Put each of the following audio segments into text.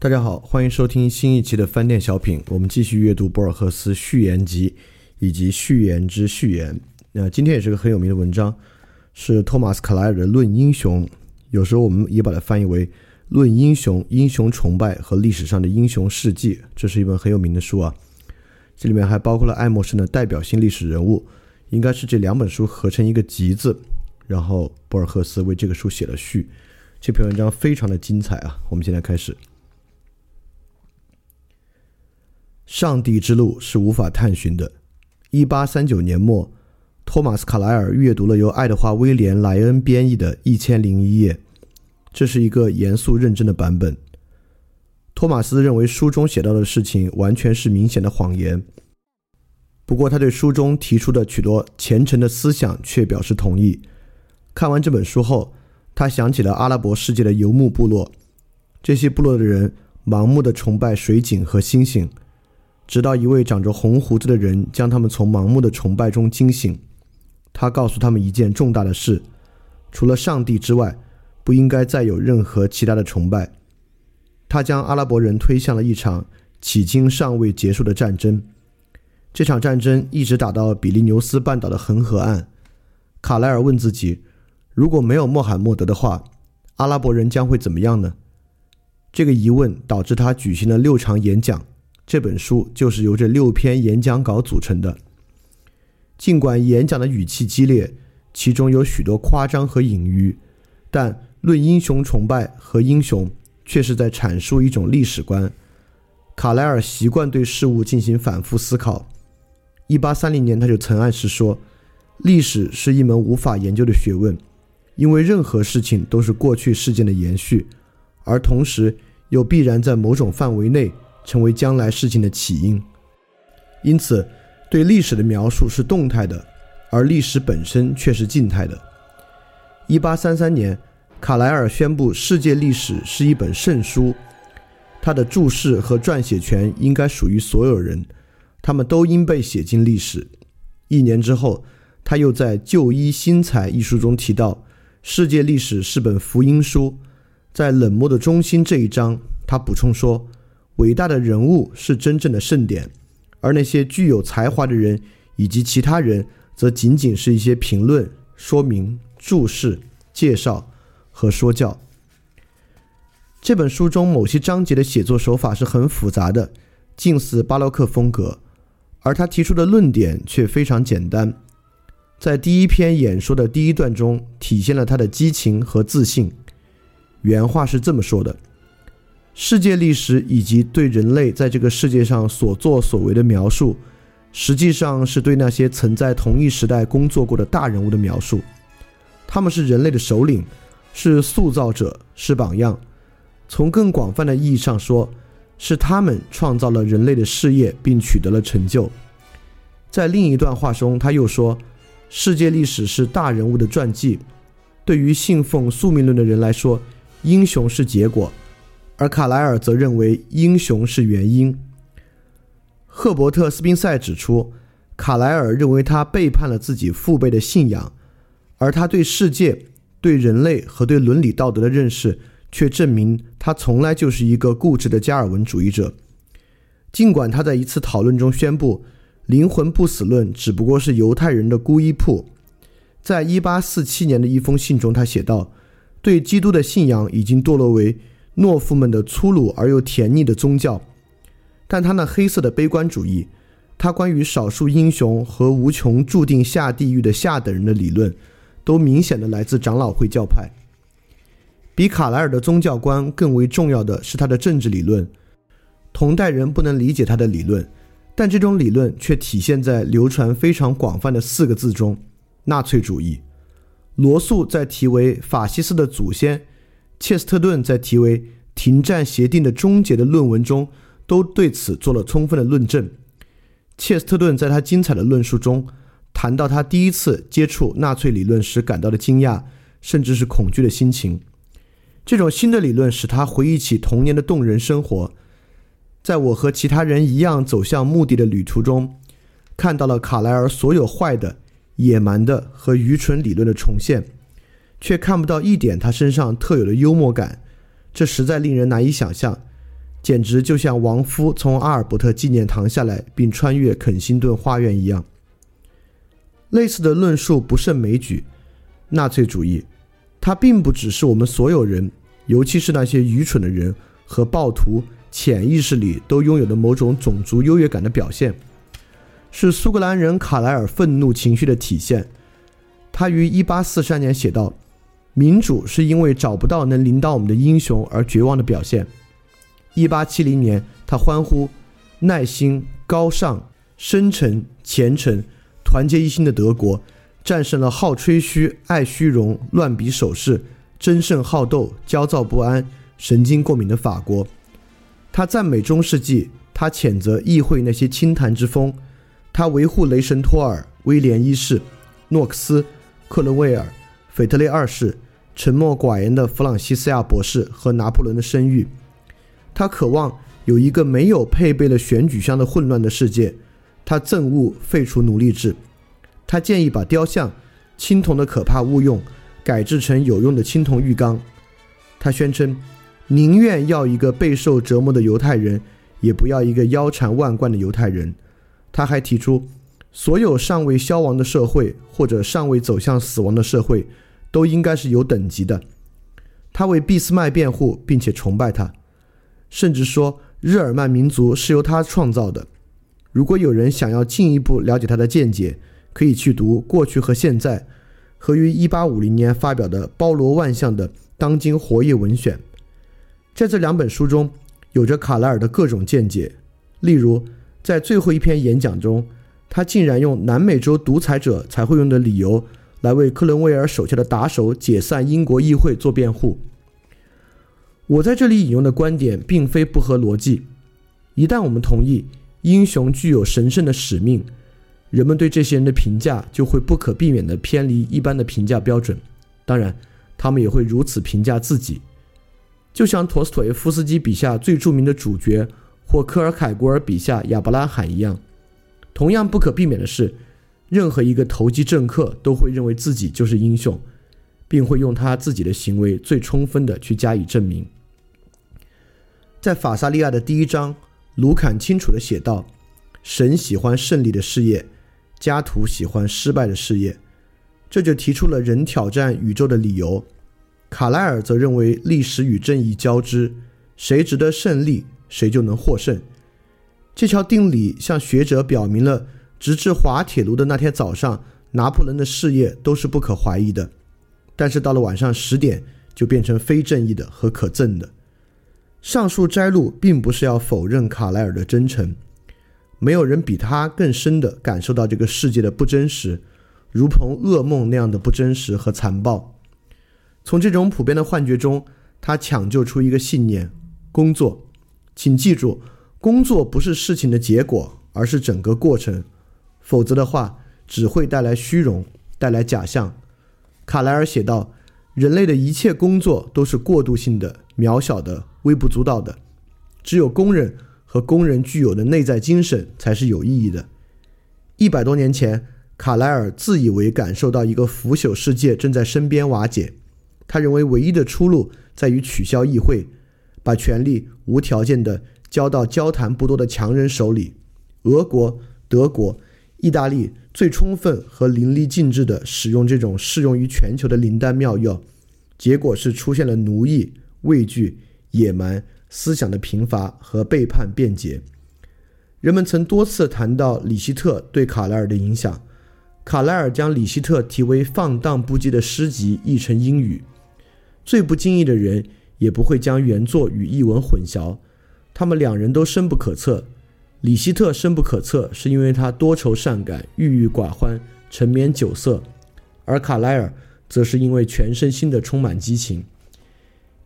大家好，欢迎收听新一期的饭店小品。我们继续阅读博尔赫斯序言集以及序言之序言。那今天也是个很有名的文章，是托马斯·卡莱尔的《论英雄》，有时候我们也把它翻译为《论英雄、英雄崇拜和历史上的英雄事迹》。这是一本很有名的书啊。这里面还包括了爱默生的代表性历史人物，应该是这两本书合成一个集子。然后博尔赫斯为这个书写了序。这篇文章非常的精彩啊！我们现在开始。上帝之路是无法探寻的。一八三九年末，托马斯·卡莱尔阅读了由爱德华·威廉·莱恩编译的《一千零一夜》，这是一个严肃认真的版本。托马斯认为书中写到的事情完全是明显的谎言，不过他对书中提出的许多虔诚的思想却表示同意。看完这本书后，他想起了阿拉伯世界的游牧部落，这些部落的人盲目的崇拜水井和星星。直到一位长着红胡子的人将他们从盲目的崇拜中惊醒，他告诉他们一件重大的事：除了上帝之外，不应该再有任何其他的崇拜。他将阿拉伯人推向了一场迄今尚未结束的战争。这场战争一直打到比利牛斯半岛的恒河岸。卡莱尔问自己：如果没有穆罕默德的话，阿拉伯人将会怎么样呢？这个疑问导致他举行了六场演讲。这本书就是由这六篇演讲稿组成的。尽管演讲的语气激烈，其中有许多夸张和隐喻，但论英雄崇拜和英雄却是在阐述一种历史观。卡莱尔习惯对事物进行反复思考。一八三零年，他就曾暗示说：“历史是一门无法研究的学问，因为任何事情都是过去事件的延续，而同时又必然在某种范围内。”成为将来事情的起因，因此，对历史的描述是动态的，而历史本身却是静态的。一八三三年，卡莱尔宣布世界历史是一本圣书，他的注释和撰写权应该属于所有人，他们都应被写进历史。一年之后，他又在《旧衣新彩》一书中提到，世界历史是本福音书。在冷漠的中心这一章，他补充说。伟大的人物是真正的盛典，而那些具有才华的人以及其他人，则仅仅是一些评论、说明、注释、介绍和说教。这本书中某些章节的写作手法是很复杂的，近似巴洛克风格，而他提出的论点却非常简单。在第一篇演说的第一段中，体现了他的激情和自信。原话是这么说的。世界历史以及对人类在这个世界上所作所为的描述，实际上是对那些曾在同一时代工作过的大人物的描述。他们是人类的首领，是塑造者，是榜样。从更广泛的意义上说，是他们创造了人类的事业并取得了成就。在另一段话中，他又说：“世界历史是大人物的传记。对于信奉宿命论的人来说，英雄是结果。”而卡莱尔则认为英雄是原因。赫伯特·斯宾塞指出，卡莱尔认为他背叛了自己父辈的信仰，而他对世界、对人类和对伦理道德的认识，却证明他从来就是一个固执的加尔文主义者。尽管他在一次讨论中宣布，灵魂不死论只不过是犹太人的孤衣铺。在一八四七年的一封信中，他写道：“对基督的信仰已经堕落为。”懦夫们的粗鲁而又甜腻的宗教，但他那黑色的悲观主义，他关于少数英雄和无穷注定下地狱的下等人的理论，都明显的来自长老会教派。比卡莱尔的宗教观更为重要的是他的政治理论。同代人不能理解他的理论，但这种理论却体现在流传非常广泛的四个字中：纳粹主义。罗素在题为《法西斯的祖先》。切斯特顿在题为《停战协定的终结》的论文中，都对此做了充分的论证。切斯特顿在他精彩的论述中，谈到他第一次接触纳粹理论时感到的惊讶，甚至是恐惧的心情。这种新的理论使他回忆起童年的动人生活。在我和其他人一样走向目的的旅途中，看到了卡莱尔所有坏的、野蛮的和愚蠢理论的重现。却看不到一点他身上特有的幽默感，这实在令人难以想象。简直就像亡夫从阿尔伯特纪念堂下来并穿越肯辛顿花园一样。类似的论述不胜枚举。纳粹主义，它并不只是我们所有人，尤其是那些愚蠢的人和暴徒潜意识里都拥有的某种种族优越感的表现，是苏格兰人卡莱尔愤怒情绪的体现。他于1843年写道：“民主是因为找不到能领导我们的英雄而绝望的表现。”1870 年，他欢呼：“耐心、高尚、深沉、虔诚。”团结一心的德国，战胜了好吹嘘、爱虚荣、乱比手势、争胜好斗、焦躁不安、神经过敏的法国。他赞美中世纪，他谴责议会那些清谈之风，他维护雷神托尔、威廉一世、诺克斯、克伦威尔、腓特烈二世、沉默寡言的弗朗西斯亚博士和拿破仑的声誉。他渴望有一个没有配备了选举箱的混乱的世界。他憎恶废除奴隶制，他建议把雕像、青铜的可怕误用改制成有用的青铜浴缸。他宣称，宁愿要一个备受折磨的犹太人，也不要一个腰缠万贯的犹太人。他还提出，所有尚未消亡的社会或者尚未走向死亡的社会，都应该是有等级的。他为俾斯麦辩护，并且崇拜他，甚至说日耳曼民族是由他创造的。如果有人想要进一步了解他的见解，可以去读《过去和现在》和于1850年发表的包罗万象的当今活页文选。在这两本书中，有着卡莱尔的各种见解。例如，在最后一篇演讲中，他竟然用南美洲独裁者才会用的理由来为克伦威尔手下的打手解散英国议会做辩护。我在这里引用的观点并非不合逻辑。一旦我们同意。英雄具有神圣的使命，人们对这些人的评价就会不可避免地偏离一般的评价标准。当然，他们也会如此评价自己，就像陀思妥耶夫斯基笔下最著名的主角，或科尔凯郭尔笔下亚伯拉罕一样。同样不可避免的是，任何一个投机政客都会认为自己就是英雄，并会用他自己的行为最充分的去加以证明。在法萨利亚的第一章。卢坎清楚地写道：“神喜欢胜利的事业，加图喜欢失败的事业。”这就提出了人挑战宇宙的理由。卡莱尔则认为历史与正义交织，谁值得胜利，谁就能获胜。这条定理向学者表明了，直至滑铁卢的那天早上，拿破仑的事业都是不可怀疑的。但是到了晚上十点，就变成非正义的和可憎的。上述摘录并不是要否认卡莱尔的真诚，没有人比他更深地感受到这个世界的不真实，如同噩梦那样的不真实和残暴。从这种普遍的幻觉中，他抢救出一个信念：工作。请记住，工作不是事情的结果，而是整个过程。否则的话，只会带来虚荣，带来假象。卡莱尔写道：“人类的一切工作都是过渡性的、渺小的。”微不足道的，只有工人和工人具有的内在精神才是有意义的。一百多年前，卡莱尔自以为感受到一个腐朽世界正在身边瓦解，他认为唯一的出路在于取消议会，把权力无条件地交到交谈不多的强人手里。俄国、德国、意大利最充分和淋漓尽致地使用这种适用于全球的灵丹妙药，结果是出现了奴役、畏惧。野蛮思想的贫乏和背叛辩解。人们曾多次谈到里希特对卡莱尔的影响。卡莱尔将里希特题为放荡不羁的诗集译成英语。最不经意的人也不会将原作与译文混淆。他们两人都深不可测。里希特深不可测，是因为他多愁善感、郁郁寡欢、沉湎酒色；而卡莱尔则是因为全身心的充满激情。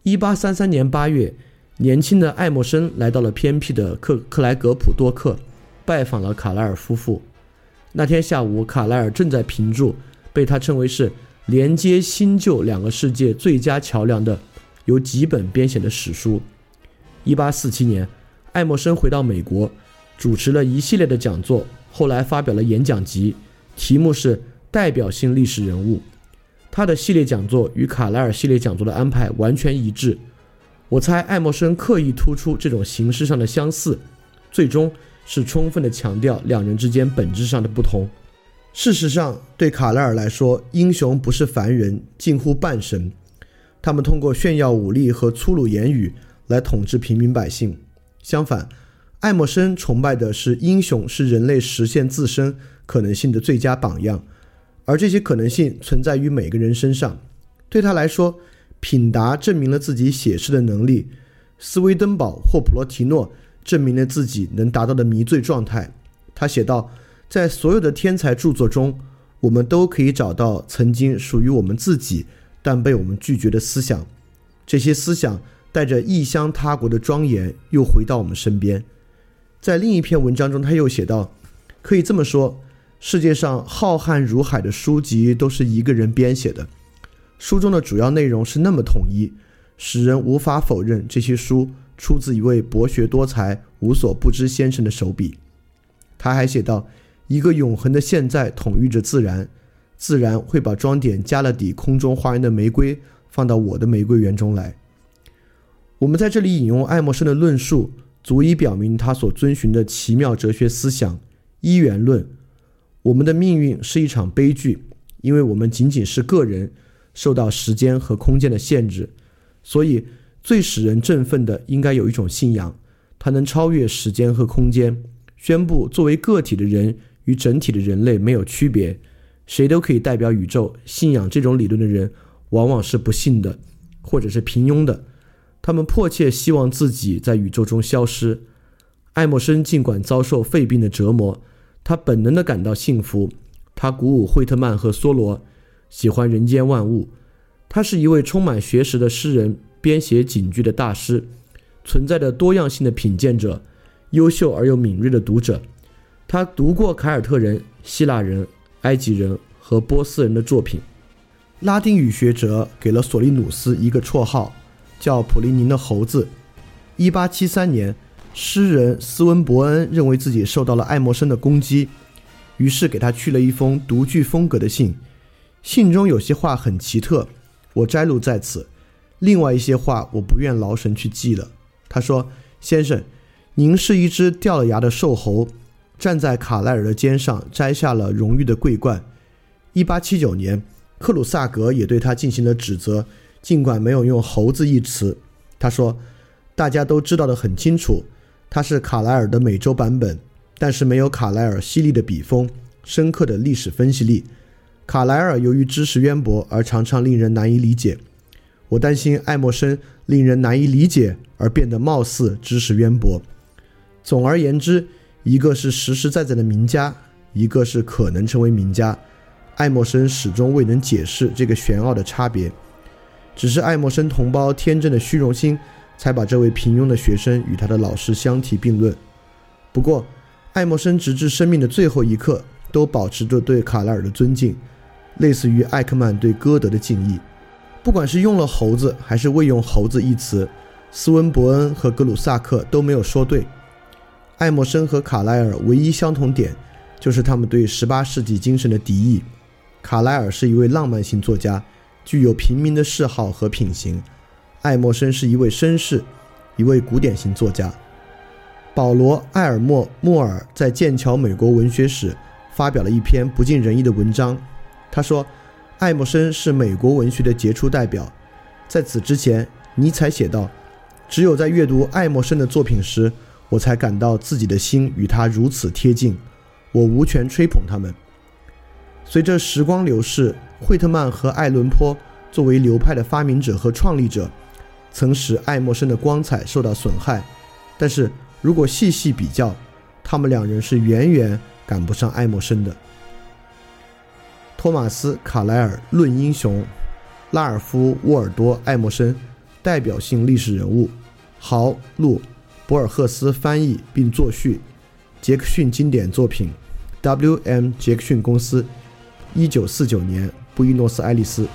一八三三年八月，年轻的爱默生来到了偏僻的克克莱格普多克，拜访了卡莱尔夫妇。那天下午，卡莱尔正在评注被他称为是连接新旧两个世界最佳桥梁的由几本编写的史书。一八四七年，爱默生回到美国，主持了一系列的讲座，后来发表了演讲集，题目是代表性历史人物。他的系列讲座与卡莱尔系列讲座的安排完全一致。我猜爱默生刻意突出这种形式上的相似，最终是充分的强调两人之间本质上的不同。事实上，对卡莱尔来说，英雄不是凡人，近乎半神。他们通过炫耀武力和粗鲁言语来统治平民百姓。相反，爱默生崇拜的是英雄，是人类实现自身可能性的最佳榜样，而这些可能性存在于每个人身上。对他来说，品达证明了自己写诗的能力，斯威登堡或普罗提诺证明了自己能达到的迷醉状态。他写道：“在所有的天才著作中，我们都可以找到曾经属于我们自己但被我们拒绝的思想。这些思想带着异乡他国的庄严，又回到我们身边。”在另一篇文章中，他又写道：“可以这么说，世界上浩瀚如海的书籍都是一个人编写的。”书中的主要内容是那么统一，使人无法否认这些书出自一位博学多才、无所不知先生的手笔。他还写道：“一个永恒的现在统御着自然，自然会把装点加勒底空中花园的玫瑰放到我的玫瑰园中来。”我们在这里引用爱默生的论述，足以表明他所遵循的奇妙哲学思想——一元论。我们的命运是一场悲剧，因为我们仅仅是个人。受到时间和空间的限制，所以最使人振奋的应该有一种信仰，它能超越时间和空间，宣布作为个体的人与整体的人类没有区别，谁都可以代表宇宙。信仰这种理论的人往往是不幸的，或者是平庸的，他们迫切希望自己在宇宙中消失。爱默生尽管遭受肺病的折磨，他本能地感到幸福，他鼓舞惠特曼和梭罗。喜欢人间万物，他是一位充满学识的诗人，编写警句的大师，存在着多样性的品鉴者，优秀而又敏锐的读者。他读过凯尔特人、希腊人、埃及人和波斯人的作品。拉丁语学者给了索利努斯一个绰号，叫普林尼的猴子。一八七三年，诗人斯温伯恩认为自己受到了爱默生的攻击，于是给他去了一封独具风格的信。信中有些话很奇特，我摘录在此。另外一些话我不愿劳神去记了。他说：“先生，您是一只掉了牙的瘦猴，站在卡莱尔的肩上摘下了荣誉的桂冠。”一八七九年，克鲁萨格也对他进行了指责，尽管没有用“猴子”一词。他说：“大家都知道的很清楚，他是卡莱尔的美洲版本，但是没有卡莱尔犀利的笔锋、深刻的历史分析力。”卡莱尔由于知识渊博而常常令人难以理解，我担心爱默生令人难以理解而变得貌似知识渊博。总而言之，一个是实实在在的名家，一个是可能成为名家。爱默生始终未能解释这个玄奥的差别，只是爱默生同胞天真的虚荣心，才把这位平庸的学生与他的老师相提并论。不过，爱默生直至生命的最后一刻都保持着对卡莱尔的尊敬。类似于艾克曼对歌德的敬意，不管是用了“猴子”还是未用“猴子”一词，斯温伯恩和格鲁萨克都没有说对。爱默生和卡莱尔唯一相同点就是他们对18世纪精神的敌意。卡莱尔是一位浪漫型作家，具有平民的嗜好和品行；爱默生是一位绅士，一位古典型作家。保罗·埃尔默·莫尔在剑桥美国文学史发表了一篇不尽人意的文章。他说：“爱默生是美国文学的杰出代表。”在此之前，尼采写道：“只有在阅读爱默生的作品时，我才感到自己的心与他如此贴近。我无权吹捧他们。”随着时光流逝，惠特曼和爱伦坡作为流派的发明者和创立者，曾使爱默生的光彩受到损害。但是如果细细比较，他们两人是远远赶不上爱默生的。托马斯·卡莱尔《论英雄》，拉尔夫·沃尔多·爱默生，代表性历史人物，豪·路·博尔赫斯翻译并作序，杰克逊经典作品，W.M. 杰克逊公司，一九四九年，布宜诺斯艾利斯。